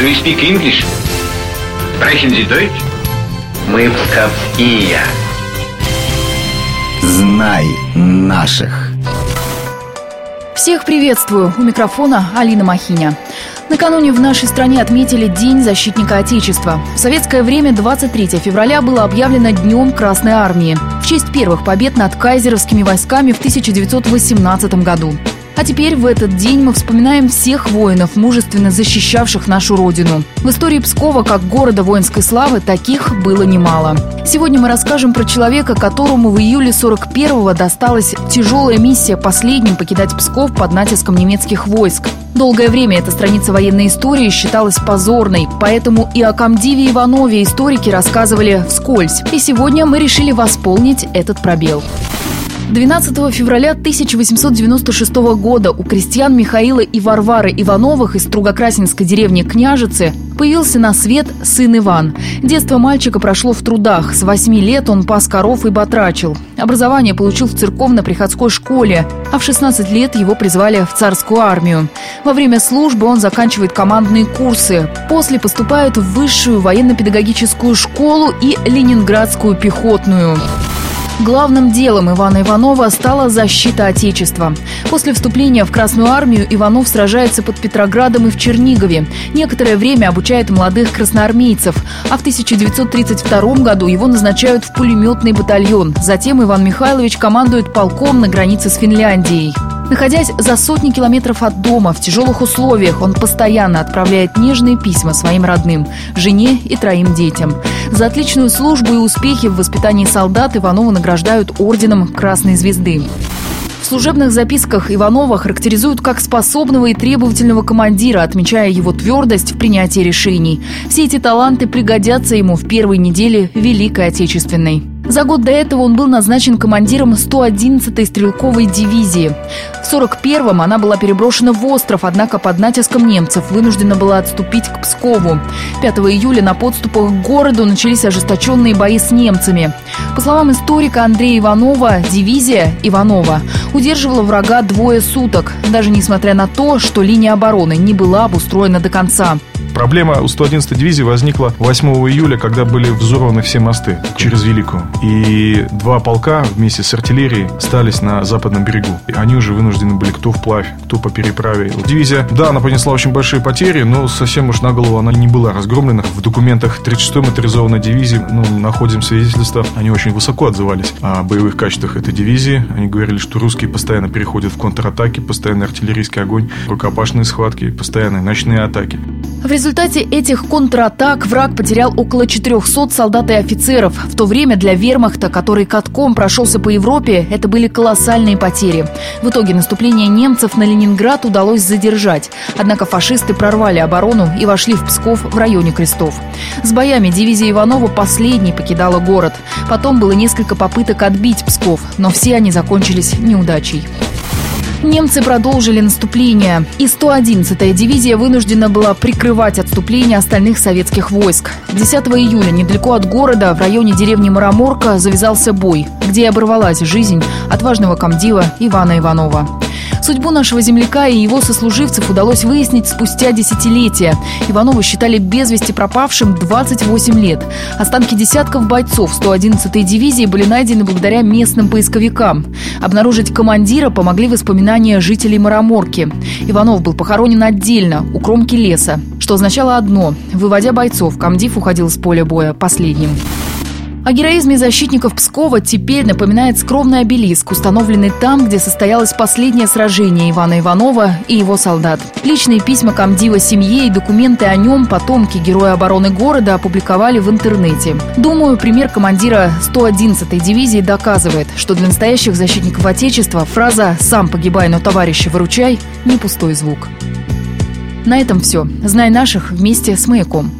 Do you speak English? Sprechen Sie Deutsch? Мы псковские. Знай наших. Всех приветствую. У микрофона Алина Махиня. Накануне в нашей стране отметили День защитника Отечества. В советское время 23 февраля было объявлено Днем Красной Армии в честь первых побед над кайзеровскими войсками в 1918 году. А теперь в этот день мы вспоминаем всех воинов, мужественно защищавших нашу Родину. В истории Пскова, как города воинской славы, таких было немало. Сегодня мы расскажем про человека, которому в июле 41-го досталась тяжелая миссия последним покидать Псков под натиском немецких войск. Долгое время эта страница военной истории считалась позорной, поэтому и о комдиве Иванове историки рассказывали вскользь. И сегодня мы решили восполнить этот пробел. 12 февраля 1896 года у крестьян Михаила и Варвары Ивановых из Стругокрасинской деревни Княжицы появился на свет сын Иван. Детство мальчика прошло в трудах. С 8 лет он пас коров и батрачил. Образование получил в церковно-приходской школе, а в 16 лет его призвали в царскую армию. Во время службы он заканчивает командные курсы. После поступает в высшую военно-педагогическую школу и Ленинградскую пехотную. Главным делом Ивана Иванова стала защита Отечества. После вступления в Красную армию Иванов сражается под Петроградом и в Чернигове. Некоторое время обучает молодых красноармейцев, а в 1932 году его назначают в пулеметный батальон. Затем Иван Михайлович командует полком на границе с Финляндией. Находясь за сотни километров от дома, в тяжелых условиях, он постоянно отправляет нежные письма своим родным, жене и троим детям. За отличную службу и успехи в воспитании солдат Иванова награждают орденом Красной Звезды. В служебных записках Иванова характеризуют как способного и требовательного командира, отмечая его твердость в принятии решений. Все эти таланты пригодятся ему в первой неделе Великой Отечественной. За год до этого он был назначен командиром 111-й стрелковой дивизии. В 41-м она была переброшена в остров, однако под натиском немцев вынуждена была отступить к Пскову. 5 июля на подступах к городу начались ожесточенные бои с немцами. По словам историка Андрея Иванова, дивизия Иванова удерживала врага двое суток, даже несмотря на то, что линия обороны не была обустроена до конца. Проблема у 111-й дивизии возникла 8 июля, когда были взорваны все мосты через Великую. И два полка вместе с артиллерией стались на западном берегу. И они уже вынуждены были кто вплавь, кто по переправе. Дивизия, да, она понесла очень большие потери, но совсем уж на голову она не была разгромлена. В документах 36-й моторизованной дивизии ну, находим свидетельства, они очень высоко отзывались о боевых качествах этой дивизии. Они говорили, что русские постоянно переходят в контратаки, постоянный артиллерийский огонь, рукопашные схватки, постоянные ночные атаки. В результате этих контратак враг потерял около 400 солдат и офицеров. В то время для вермахта, который катком прошелся по Европе, это были колоссальные потери. В итоге наступление немцев на Ленинград удалось задержать. Однако фашисты прорвали оборону и вошли в Псков в районе Крестов. С боями дивизия Иванова последней покидала город. Потом было несколько попыток отбить Псков, но все они закончились неудачей. Немцы продолжили наступление, и 111-я дивизия вынуждена была прикрывать отступление остальных советских войск. 10 июля недалеко от города, в районе деревни Мараморка, завязался бой, где и оборвалась жизнь отважного комдива Ивана Иванова. Судьбу нашего земляка и его сослуживцев удалось выяснить спустя десятилетия. Иванова считали без вести пропавшим 28 лет. Останки десятков бойцов 111-й дивизии были найдены благодаря местным поисковикам. Обнаружить командира помогли воспоминания жителей Мараморки. Иванов был похоронен отдельно, у кромки леса, что означало одно – выводя бойцов, комдив уходил с поля боя последним. О героизме защитников Пскова теперь напоминает скромный обелиск, установленный там, где состоялось последнее сражение Ивана Иванова и его солдат. Личные письма комдива семье и документы о нем потомки героя обороны города опубликовали в интернете. Думаю, пример командира 111-й дивизии доказывает, что для настоящих защитников Отечества фраза «сам погибай, но товарища выручай» – не пустой звук. На этом все. Знай наших вместе с «Маяком».